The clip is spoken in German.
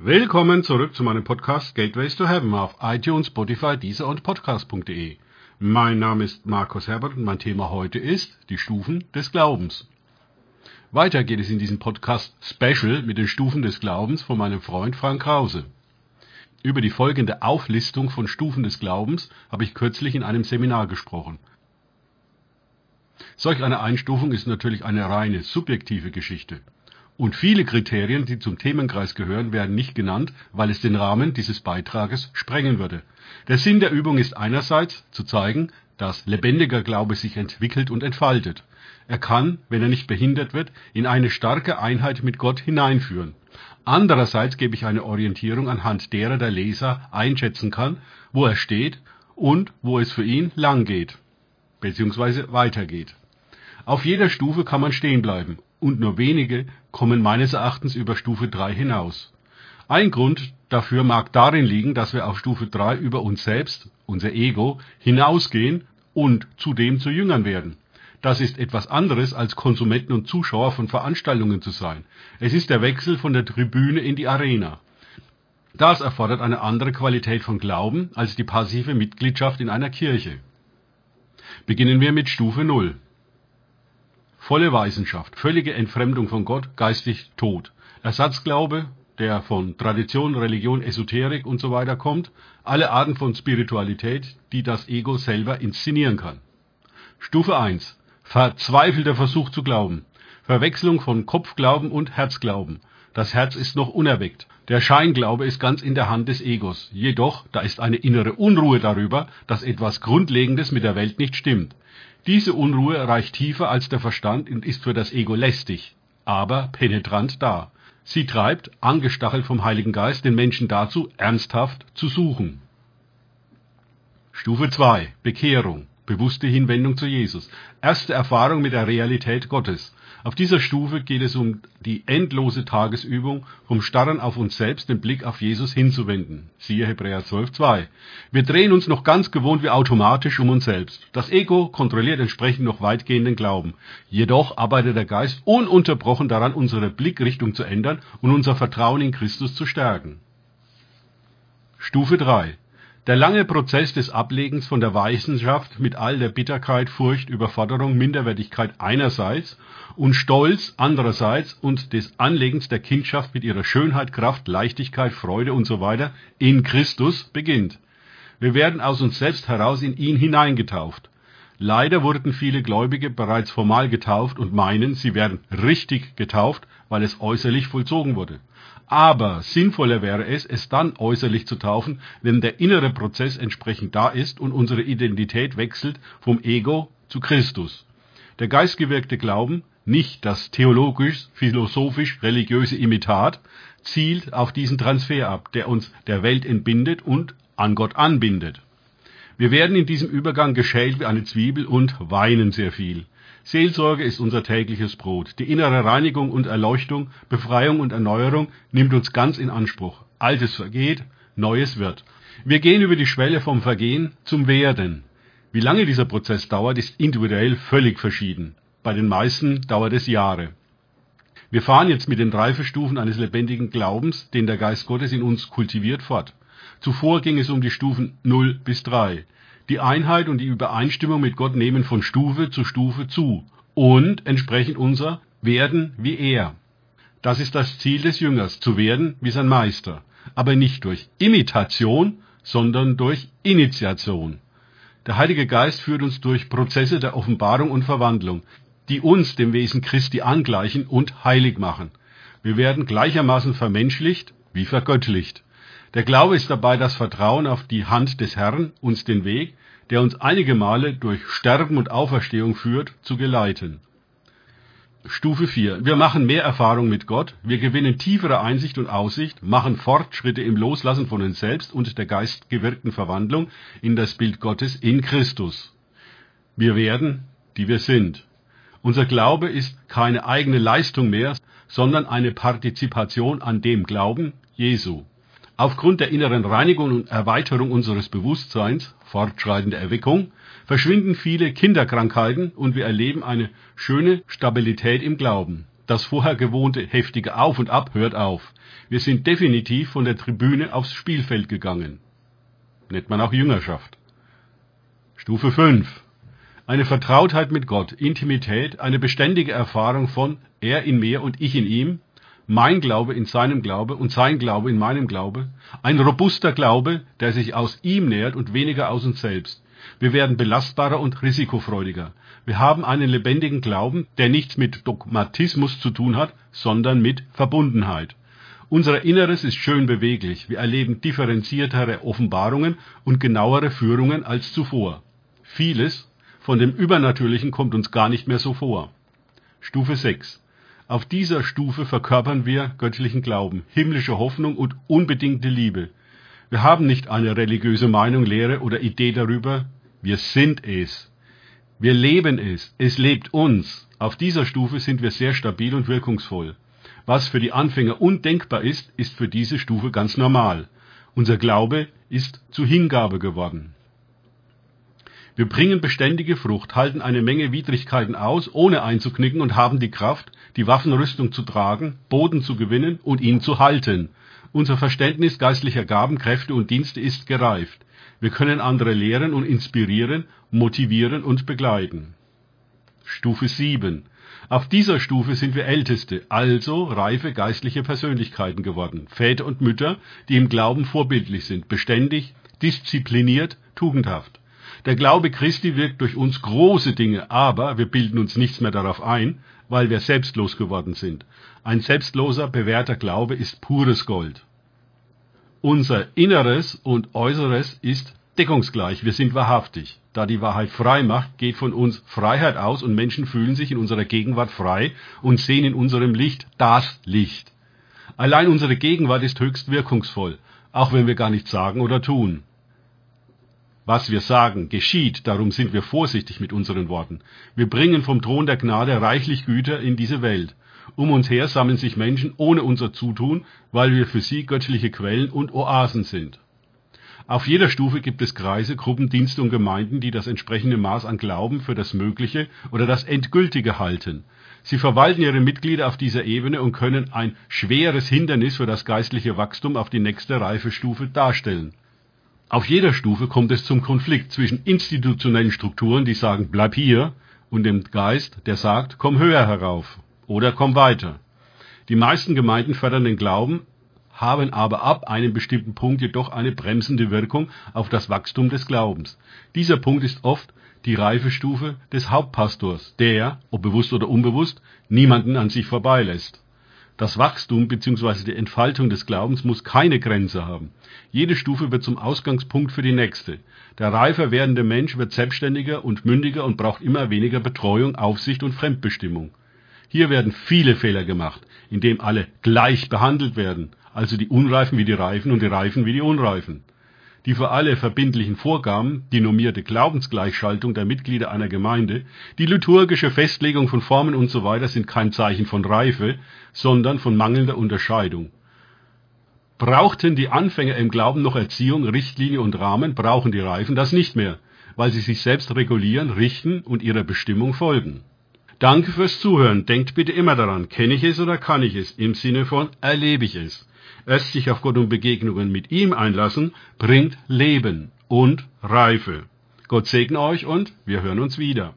Willkommen zurück zu meinem Podcast Gateways to Heaven auf iTunes, Spotify, Deezer und Podcast.de. Mein Name ist Markus Herbert und mein Thema heute ist die Stufen des Glaubens. Weiter geht es in diesem Podcast Special mit den Stufen des Glaubens von meinem Freund Frank Krause. Über die folgende Auflistung von Stufen des Glaubens habe ich kürzlich in einem Seminar gesprochen. Solch eine Einstufung ist natürlich eine reine subjektive Geschichte. Und viele Kriterien, die zum Themenkreis gehören, werden nicht genannt, weil es den Rahmen dieses Beitrages sprengen würde. Der Sinn der Übung ist einerseits zu zeigen, dass lebendiger Glaube sich entwickelt und entfaltet. Er kann, wenn er nicht behindert wird, in eine starke Einheit mit Gott hineinführen. Andererseits gebe ich eine Orientierung anhand derer der Leser einschätzen kann, wo er steht und wo es für ihn lang geht, beziehungsweise weitergeht. Auf jeder Stufe kann man stehen bleiben und nur wenige kommen meines Erachtens über Stufe 3 hinaus. Ein Grund dafür mag darin liegen, dass wir auf Stufe 3 über uns selbst, unser Ego, hinausgehen und zudem zu Jüngern werden. Das ist etwas anderes, als Konsumenten und Zuschauer von Veranstaltungen zu sein. Es ist der Wechsel von der Tribüne in die Arena. Das erfordert eine andere Qualität von Glauben als die passive Mitgliedschaft in einer Kirche. Beginnen wir mit Stufe 0. Volle Weisenschaft, völlige Entfremdung von Gott, geistig tot. Ersatzglaube, der von Tradition, Religion, Esoterik und so weiter kommt, alle Arten von Spiritualität, die das Ego selber inszenieren kann. Stufe 1. Verzweifelter Versuch zu glauben. Verwechslung von Kopfglauben und Herzglauben. Das Herz ist noch unerweckt. Der Scheinglaube ist ganz in der Hand des Egos. Jedoch, da ist eine innere Unruhe darüber, dass etwas Grundlegendes mit der Welt nicht stimmt. Diese Unruhe reicht tiefer als der Verstand und ist für das Ego lästig, aber penetrant da. Sie treibt, angestachelt vom Heiligen Geist, den Menschen dazu, ernsthaft zu suchen. Stufe 2. Bekehrung. Bewusste Hinwendung zu Jesus. Erste Erfahrung mit der Realität Gottes. Auf dieser Stufe geht es um die endlose Tagesübung, vom Starren auf uns selbst den Blick auf Jesus hinzuwenden. Siehe Hebräer 12,2. Wir drehen uns noch ganz gewohnt wie automatisch um uns selbst. Das Ego kontrolliert entsprechend noch weitgehenden Glauben. Jedoch arbeitet der Geist ununterbrochen daran, unsere Blickrichtung zu ändern und unser Vertrauen in Christus zu stärken. Stufe 3. Der lange Prozess des Ablegens von der Weissenschaft mit all der Bitterkeit, Furcht, Überforderung, Minderwertigkeit einerseits und Stolz andererseits und des Anlegens der Kindschaft mit ihrer Schönheit, Kraft, Leichtigkeit, Freude weiter in Christus beginnt. Wir werden aus uns selbst heraus in ihn hineingetauft. Leider wurden viele Gläubige bereits formal getauft und meinen, sie werden richtig getauft, weil es äußerlich vollzogen wurde. Aber sinnvoller wäre es, es dann äußerlich zu taufen, wenn der innere Prozess entsprechend da ist und unsere Identität wechselt vom Ego zu Christus. Der geistgewirkte Glauben nicht das theologisch, philosophisch, religiöse Imitat, zielt auf diesen Transfer ab, der uns der Welt entbindet und an Gott anbindet. Wir werden in diesem Übergang geschält wie eine Zwiebel und weinen sehr viel. Seelsorge ist unser tägliches Brot. Die innere Reinigung und Erleuchtung, Befreiung und Erneuerung nimmt uns ganz in Anspruch. Altes vergeht, Neues wird. Wir gehen über die Schwelle vom Vergehen zum Werden. Wie lange dieser Prozess dauert, ist individuell völlig verschieden. Bei den meisten dauert es Jahre. Wir fahren jetzt mit den Reifestufen eines lebendigen Glaubens, den der Geist Gottes in uns kultiviert, fort. Zuvor ging es um die Stufen 0 bis 3. Die Einheit und die Übereinstimmung mit Gott nehmen von Stufe zu Stufe zu und entsprechend unser Werden wie er. Das ist das Ziel des Jüngers, zu werden wie sein Meister, aber nicht durch Imitation, sondern durch Initiation. Der Heilige Geist führt uns durch Prozesse der Offenbarung und Verwandlung, die uns dem Wesen Christi angleichen und heilig machen. Wir werden gleichermaßen vermenschlicht wie vergöttlicht. Der Glaube ist dabei das Vertrauen auf die Hand des Herrn, uns den Weg, der uns einige Male durch Sterben und Auferstehung führt, zu geleiten. Stufe 4. Wir machen mehr Erfahrung mit Gott, wir gewinnen tiefere Einsicht und Aussicht, machen Fortschritte im Loslassen von uns selbst und der geistgewirkten Verwandlung in das Bild Gottes in Christus. Wir werden, die wir sind. Unser Glaube ist keine eigene Leistung mehr, sondern eine Partizipation an dem Glauben Jesu. Aufgrund der inneren Reinigung und Erweiterung unseres Bewusstseins, fortschreitende Erweckung, verschwinden viele Kinderkrankheiten und wir erleben eine schöne Stabilität im Glauben. Das vorher gewohnte heftige Auf und Ab hört auf. Wir sind definitiv von der Tribüne aufs Spielfeld gegangen. Nennt man auch Jüngerschaft. Stufe 5. Eine Vertrautheit mit Gott, Intimität, eine beständige Erfahrung von er in mir und ich in ihm, mein Glaube in seinem Glaube und sein Glaube in meinem Glaube, ein robuster Glaube, der sich aus ihm nährt und weniger aus uns selbst. Wir werden belastbarer und risikofreudiger. Wir haben einen lebendigen Glauben, der nichts mit Dogmatismus zu tun hat, sondern mit Verbundenheit. Unser Inneres ist schön beweglich. Wir erleben differenziertere Offenbarungen und genauere Führungen als zuvor. Vieles von dem Übernatürlichen kommt uns gar nicht mehr so vor. Stufe 6. Auf dieser Stufe verkörpern wir göttlichen Glauben, himmlische Hoffnung und unbedingte Liebe. Wir haben nicht eine religiöse Meinung, Lehre oder Idee darüber, wir sind es. Wir leben es. Es lebt uns. Auf dieser Stufe sind wir sehr stabil und wirkungsvoll. Was für die Anfänger undenkbar ist, ist für diese Stufe ganz normal. Unser Glaube ist zu Hingabe geworden. Wir bringen beständige Frucht, halten eine Menge Widrigkeiten aus, ohne einzuknicken und haben die Kraft, die Waffenrüstung zu tragen, Boden zu gewinnen und ihn zu halten. Unser Verständnis geistlicher Gaben, Kräfte und Dienste ist gereift. Wir können andere lehren und inspirieren, motivieren und begleiten. Stufe 7. Auf dieser Stufe sind wir Älteste, also reife geistliche Persönlichkeiten geworden, Väter und Mütter, die im Glauben vorbildlich sind, beständig, diszipliniert, tugendhaft. Der Glaube Christi wirkt durch uns große Dinge, aber wir bilden uns nichts mehr darauf ein, weil wir selbstlos geworden sind. Ein selbstloser, bewährter Glaube ist pures Gold. Unser Inneres und Äußeres ist deckungsgleich. Wir sind wahrhaftig. Da die Wahrheit frei macht, geht von uns Freiheit aus und Menschen fühlen sich in unserer Gegenwart frei und sehen in unserem Licht das Licht. Allein unsere Gegenwart ist höchst wirkungsvoll, auch wenn wir gar nichts sagen oder tun. Was wir sagen, geschieht, darum sind wir vorsichtig mit unseren Worten. Wir bringen vom Thron der Gnade reichlich Güter in diese Welt. Um uns her sammeln sich Menschen ohne unser Zutun, weil wir für sie göttliche Quellen und Oasen sind. Auf jeder Stufe gibt es Kreise, Gruppen, Dienste und Gemeinden, die das entsprechende Maß an Glauben für das Mögliche oder das Endgültige halten. Sie verwalten ihre Mitglieder auf dieser Ebene und können ein schweres Hindernis für das geistliche Wachstum auf die nächste Reifestufe darstellen. Auf jeder Stufe kommt es zum Konflikt zwischen institutionellen Strukturen, die sagen, bleib hier, und dem Geist, der sagt, komm höher herauf oder komm weiter. Die meisten Gemeinden fördern den Glauben, haben aber ab einem bestimmten Punkt jedoch eine bremsende Wirkung auf das Wachstum des Glaubens. Dieser Punkt ist oft die Reifestufe des Hauptpastors, der, ob bewusst oder unbewusst, niemanden an sich vorbeilässt. Das Wachstum bzw. die Entfaltung des Glaubens muss keine Grenze haben. Jede Stufe wird zum Ausgangspunkt für die nächste. Der reifer werdende Mensch wird selbstständiger und mündiger und braucht immer weniger Betreuung, Aufsicht und Fremdbestimmung. Hier werden viele Fehler gemacht, indem alle gleich behandelt werden, also die Unreifen wie die Reifen und die Reifen wie die Unreifen. Die für alle verbindlichen Vorgaben, die normierte Glaubensgleichschaltung der Mitglieder einer Gemeinde, die liturgische Festlegung von Formen usw. So sind kein Zeichen von Reife, sondern von mangelnder Unterscheidung. Brauchten die Anfänger im Glauben noch Erziehung, Richtlinie und Rahmen, brauchen die Reifen das nicht mehr, weil sie sich selbst regulieren, richten und ihrer Bestimmung folgen. Danke fürs Zuhören. Denkt bitte immer daran, kenne ich es oder kann ich es? Im Sinne von erlebe ich es. Erst sich auf Gott und Begegnungen mit ihm einlassen, bringt Leben und Reife. Gott segne euch und wir hören uns wieder.